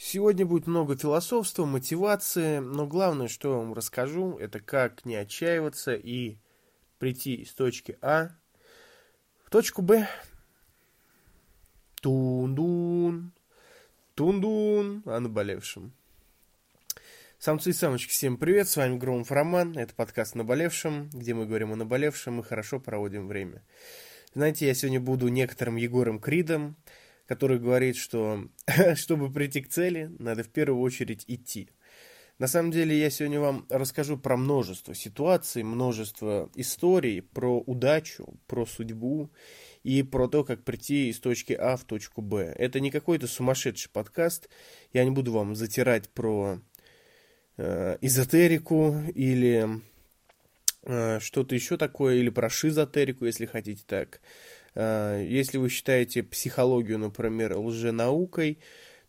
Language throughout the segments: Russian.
Сегодня будет много философства, мотивации, но главное, что я вам расскажу, это как не отчаиваться и прийти из точки А в точку Б. Тун-дун, тун-дун, о наболевшем. Самцы и самочки, всем привет, с вами Громов Роман, это подкаст «Наболевшем», где мы говорим о наболевшем и хорошо проводим время. Знаете, я сегодня буду некоторым Егором Кридом, который говорит, что чтобы прийти к цели, надо в первую очередь идти. На самом деле я сегодня вам расскажу про множество ситуаций, множество историй, про удачу, про судьбу и про то, как прийти из точки А в точку Б. Это не какой-то сумасшедший подкаст. Я не буду вам затирать про э, эзотерику или э, что-то еще такое, или про шизотерику, если хотите так. Э, если вы считаете психологию, например, лженаукой,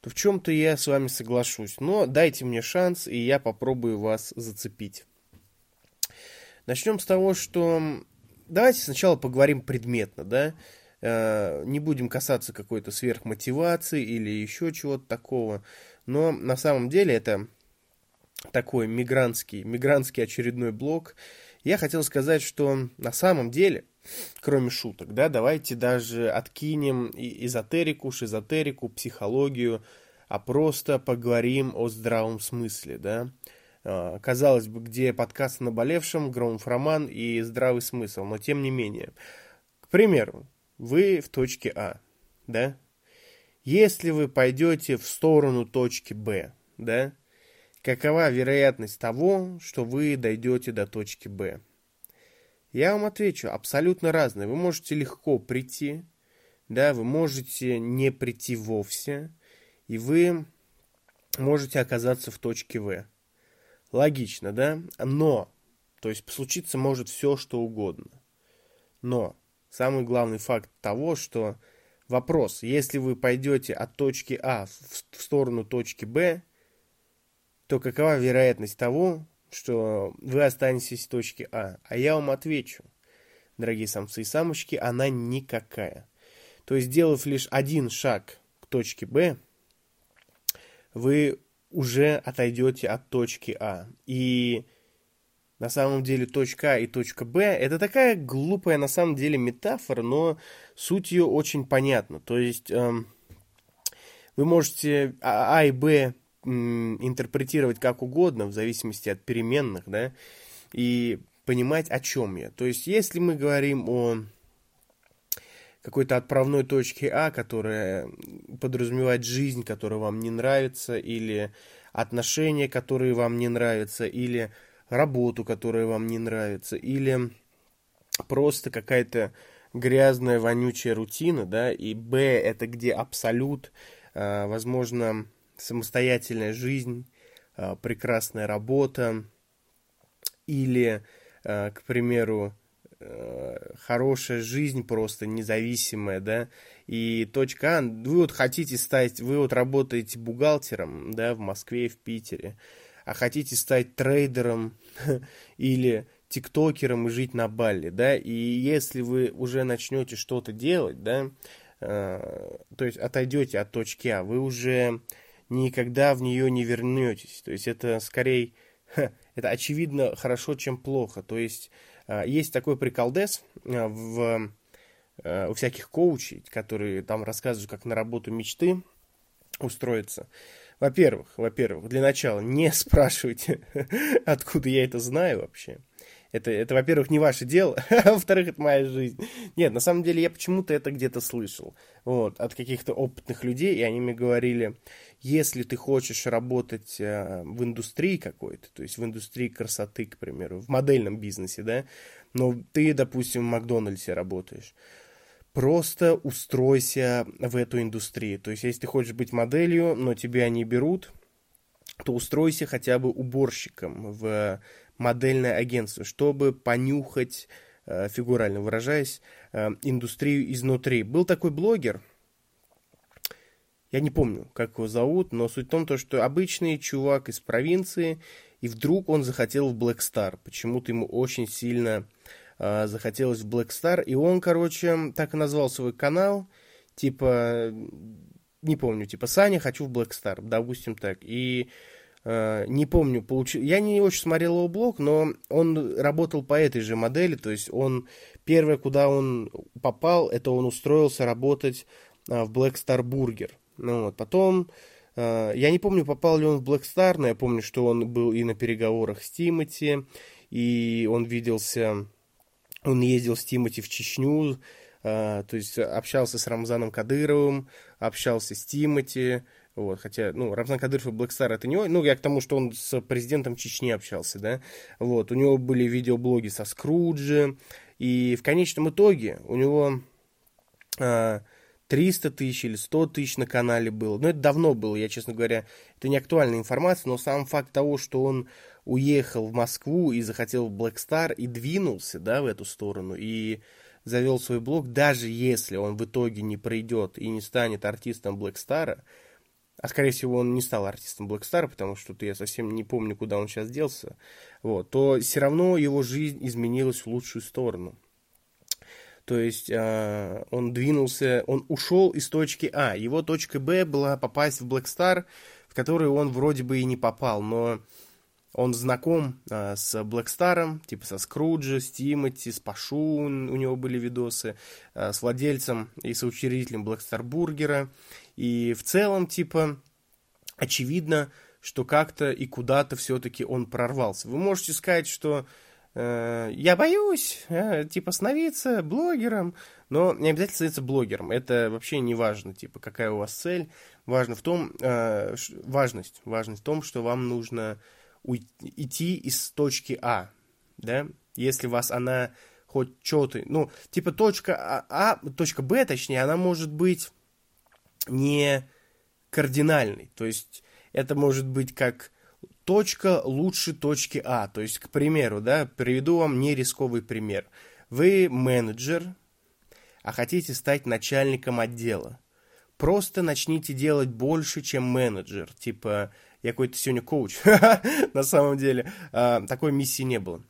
то в чем-то я с вами соглашусь. Но дайте мне шанс, и я попробую вас зацепить. Начнем с того, что давайте сначала поговорим предметно, да, э, не будем касаться какой-то сверхмотивации или еще чего-то такого, но на самом деле это такой мигрантский, мигрантский очередной блок. Я хотел сказать, что на самом деле кроме шуток, да, давайте даже откинем эзотерику, шизотерику, психологию, а просто поговорим о здравом смысле, да. А, казалось бы, где подкаст о наболевшем, Громов роман и здравый смысл, но тем не менее. К примеру, вы в точке А, да? Если вы пойдете в сторону точки Б, да, какова вероятность того, что вы дойдете до точки Б? Я вам отвечу, абсолютно разные. Вы можете легко прийти, да, вы можете не прийти вовсе, и вы можете оказаться в точке В. Логично, да? Но, то есть случиться может все, что угодно. Но самый главный факт того, что вопрос, если вы пойдете от точки А в сторону точки Б, то какова вероятность того, что вы останетесь в точке А. А я вам отвечу, дорогие самцы и самочки, она никакая. То есть, сделав лишь один шаг к точке Б, вы уже отойдете от точки А. И на самом деле точка А и точка Б это такая глупая на самом деле метафора, но суть ее очень понятна. То есть эм, вы можете А, а и Б интерпретировать как угодно, в зависимости от переменных, да, и понимать, о чем я. То есть, если мы говорим о какой-то отправной точке А, которая подразумевает жизнь, которая вам не нравится, или отношения, которые вам не нравятся, или работу, которая вам не нравится, или просто какая-то грязная, вонючая рутина, да, и Б это где абсолют, а, возможно, самостоятельная жизнь, а, прекрасная работа или, а, к примеру, а, хорошая жизнь просто независимая, да, и точка А, вы вот хотите стать, вы вот работаете бухгалтером, да, в Москве и в Питере, а хотите стать трейдером или тиктокером и жить на Бали, да, и если вы уже начнете что-то делать, да, то есть отойдете от точки А, вы уже никогда в нее не вернетесь. То есть это скорее, это очевидно хорошо, чем плохо. То есть а, есть такой приколдес а, в, а, у всяких коучей, которые там рассказывают, как на работу мечты устроиться. Во-первых, во-первых, для начала не спрашивайте, откуда я это знаю вообще. Это, это во-первых, не ваше дело, а во-вторых, это моя жизнь. Нет, на самом деле я почему-то это где-то слышал. Вот, от каких-то опытных людей, и они мне говорили, если ты хочешь работать э, в индустрии какой-то, то есть в индустрии красоты, к примеру, в модельном бизнесе, да, но ты, допустим, в Макдональдсе работаешь, просто устройся в эту индустрию. То есть, если ты хочешь быть моделью, но тебя не берут, то устройся хотя бы уборщиком в модельное агентство, чтобы понюхать, э, фигурально выражаясь, э, индустрию изнутри. Был такой блогер, я не помню, как его зовут, но суть в том, что обычный чувак из провинции, и вдруг он захотел в Black Star. Почему-то ему очень сильно э, захотелось в Black Star. И он, короче, так и назвал свой канал. Типа не помню, типа, Саня, хочу в Black Star, допустим так, и не помню, получил, я не очень смотрел его блог, но он работал по этой же модели, то есть он, первое, куда он попал, это он устроился работать э, в Black Star Burger, ну вот, потом, э, я не помню, попал ли он в Black Star, но я помню, что он был и на переговорах с Тимати, и он виделся, он ездил с Тимати в Чечню, то есть общался с Рамзаном Кадыровым, общался с Тимати, вот, хотя, ну, Рамзан Кадыров и Star это не он, ну, я к тому, что он с президентом Чечни общался, да, вот, у него были видеоблоги со Скруджи, и в конечном итоге у него а, 300 тысяч или 100 тысяч на канале было, но это давно было, я, честно говоря, это не актуальная информация, но сам факт того, что он уехал в Москву и захотел в Star и двинулся, да, в эту сторону, и завел свой блог, даже если он в итоге не пройдет и не станет артистом Black Star а, а скорее всего он не стал артистом Black Star а, потому что я совсем не помню, куда он сейчас делся, вот, то все равно его жизнь изменилась в лучшую сторону. То есть э, он двинулся, он ушел из точки А. Его точка Б была попасть в Black Star, в который он вроде бы и не попал, но он знаком а, с Black Star ом, типа со Скруджи, с Тимати, с Пашу у него были видосы, а, с владельцем и соучредителем Блэкстар Бургера. И в целом, типа, очевидно, что как-то и куда-то все-таки он прорвался. Вы можете сказать, что э, я боюсь, э, типа, становиться блогером, но не обязательно становиться блогером. Это вообще не важно, типа, какая у вас цель. Важно в том, э, важность, важность в том, что вам нужно идти из точки А, да, если вас она хоть что-то, ну, типа точка А, а, точка Б, точнее, она может быть не кардинальной, то есть это может быть как точка лучше точки А, то есть, к примеру, да, приведу вам не рисковый пример. Вы менеджер, а хотите стать начальником отдела. Просто начните делать больше, чем менеджер, типа я какой-то сегодня коуч, на самом деле, а, такой миссии не было.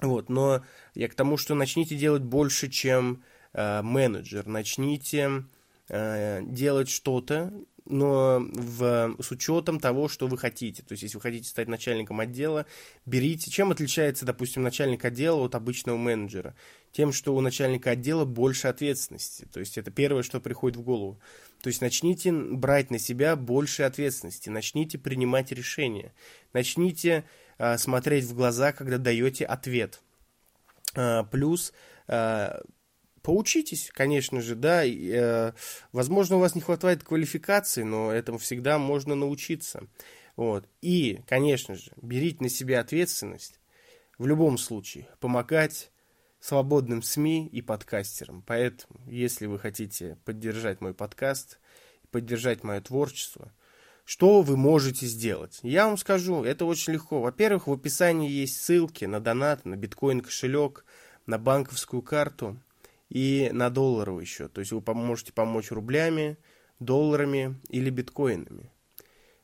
Вот, но я к тому, что начните делать больше, чем а, менеджер, начните а, делать что-то, но в, с учетом того, что вы хотите. То есть, если вы хотите стать начальником отдела, берите. Чем отличается, допустим, начальник отдела от обычного менеджера? Тем, что у начальника отдела больше ответственности. То есть, это первое, что приходит в голову. То есть начните брать на себя больше ответственности, начните принимать решения, начните э, смотреть в глаза, когда даете ответ. Э, плюс э, поучитесь, конечно же, да. И, э, возможно, у вас не хватает квалификации, но этому всегда можно научиться. Вот. И, конечно же, берите на себя ответственность в любом случае, помогать свободным СМИ и подкастерам. Поэтому, если вы хотите поддержать мой подкаст, поддержать мое творчество, что вы можете сделать? Я вам скажу, это очень легко. Во-первых, в описании есть ссылки на донат, на биткоин кошелек, на банковскую карту и на долларовый счет. То есть вы можете помочь рублями, долларами или биткоинами.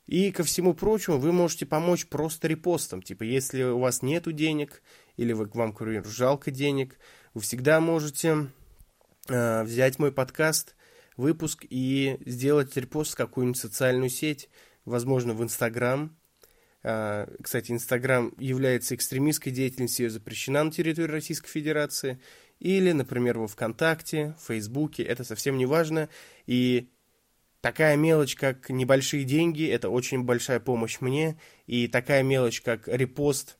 И ко всему прочему, вы можете помочь просто репостом. Типа, если у вас нету денег, или вы, вам, к примеру, жалко денег, вы всегда можете э, взять мой подкаст, выпуск и сделать репост в какую-нибудь социальную сеть, возможно, в Инстаграм. Э, кстати, Инстаграм является экстремистской деятельностью, ее запрещена на территории Российской Федерации. Или, например, во ВКонтакте, Фейсбуке, это совсем не важно. И Такая мелочь, как небольшие деньги, это очень большая помощь мне. И такая мелочь, как репост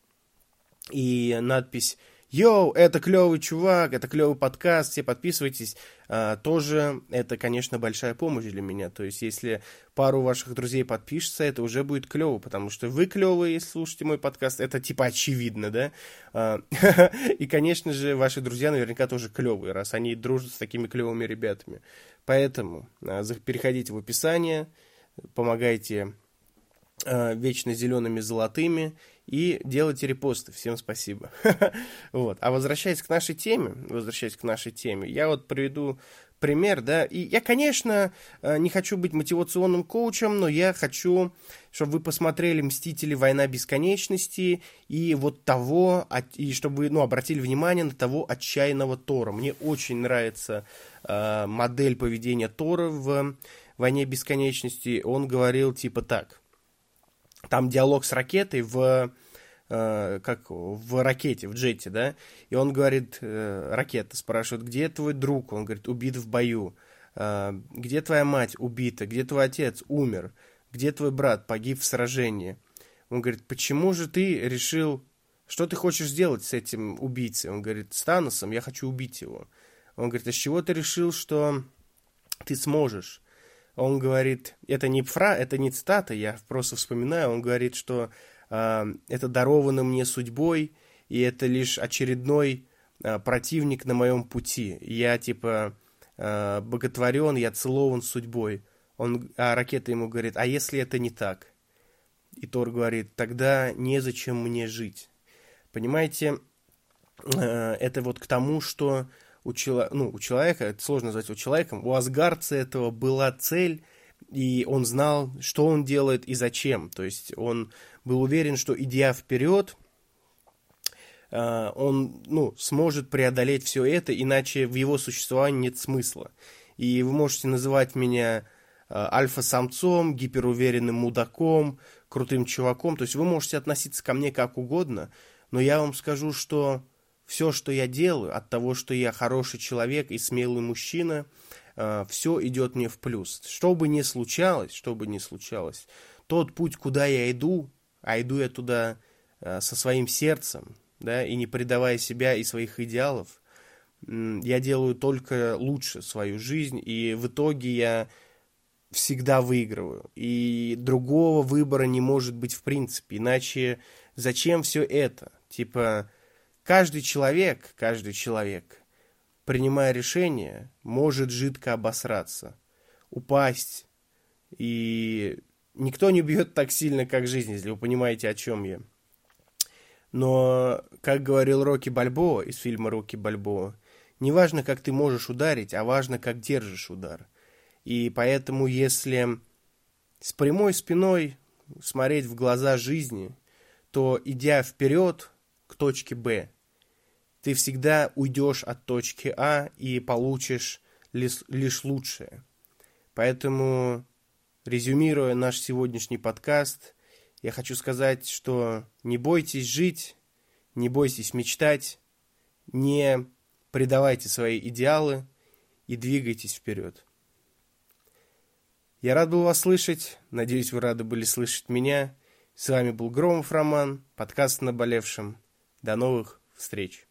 и надпись «Йоу, это клевый чувак, это клевый подкаст, все подписывайтесь», а, тоже это, конечно, большая помощь для меня. То есть, если пару ваших друзей подпишется, это уже будет клево, потому что вы клевые, если слушаете мой подкаст, это типа очевидно, да? А, и, конечно же, ваши друзья наверняка тоже клевые, раз они дружат с такими клевыми ребятами. Поэтому а, переходите в описание, помогайте вечно зелеными золотыми и делайте репосты. Всем спасибо. вот. А возвращаясь к нашей теме, возвращаясь к нашей теме, я вот приведу пример, да, и я, конечно, э, не хочу быть мотивационным коучем, но я хочу, чтобы вы посмотрели «Мстители. Война бесконечности» и вот того, и чтобы вы, ну, обратили внимание на того отчаянного Тора. Мне очень нравится э, модель поведения Тора в «Войне бесконечности», он говорил типа так. Там диалог с ракетой в э, как в ракете, в джете, да, и он говорит, э, ракета спрашивает, где твой друг? Он говорит, убит в бою. Э, где твоя мать? Убита. Где твой отец? Умер. Где твой брат? Погиб в сражении. Он говорит, почему же ты решил, что ты хочешь сделать с этим убийцей? Он говорит, с Таносом, я хочу убить его. Он говорит, а с чего ты решил, что ты сможешь? Он говорит, это не фра, это не цитата, я просто вспоминаю, он говорит, что э, это даровано мне судьбой, и это лишь очередной э, противник на моем пути. Я типа э, боготворен, я целован судьбой. Он, а ракета ему говорит, а если это не так? И Тор говорит, тогда незачем мне жить. Понимаете, э, это вот к тому, что у, чело... ну, у человека, это сложно назвать его человеком, у Асгарца этого была цель, и он знал, что он делает и зачем. То есть он был уверен, что идя вперед, э, он ну, сможет преодолеть все это, иначе в его существовании нет смысла. И вы можете называть меня э, альфа-самцом, гиперуверенным мудаком, крутым чуваком. То есть вы можете относиться ко мне как угодно, но я вам скажу, что все, что я делаю, от того, что я хороший человек и смелый мужчина, э, все идет мне в плюс. Что бы ни случалось, что бы ни случалось, тот путь, куда я иду, а иду я туда э, со своим сердцем, да, и не предавая себя и своих идеалов, я делаю только лучше свою жизнь, и в итоге я всегда выигрываю. И другого выбора не может быть в принципе. Иначе зачем все это? Типа, Каждый человек, каждый человек, принимая решение, может жидко обосраться, упасть. И никто не бьет так сильно, как жизнь, если вы понимаете, о чем я. Но, как говорил Рокки Бальбоа из фильма «Рокки Бальбоа», не важно, как ты можешь ударить, а важно, как держишь удар. И поэтому, если с прямой спиной смотреть в глаза жизни, то, идя вперед, к точке Б. Ты всегда уйдешь от точки А и получишь лишь, лишь лучшее. Поэтому, резюмируя наш сегодняшний подкаст, я хочу сказать, что не бойтесь жить, не бойтесь мечтать, не предавайте свои идеалы и двигайтесь вперед. Я рад был вас слышать, надеюсь, вы рады были слышать меня. С вами был Громов Роман, подкаст «Наболевшим». До новых встреч!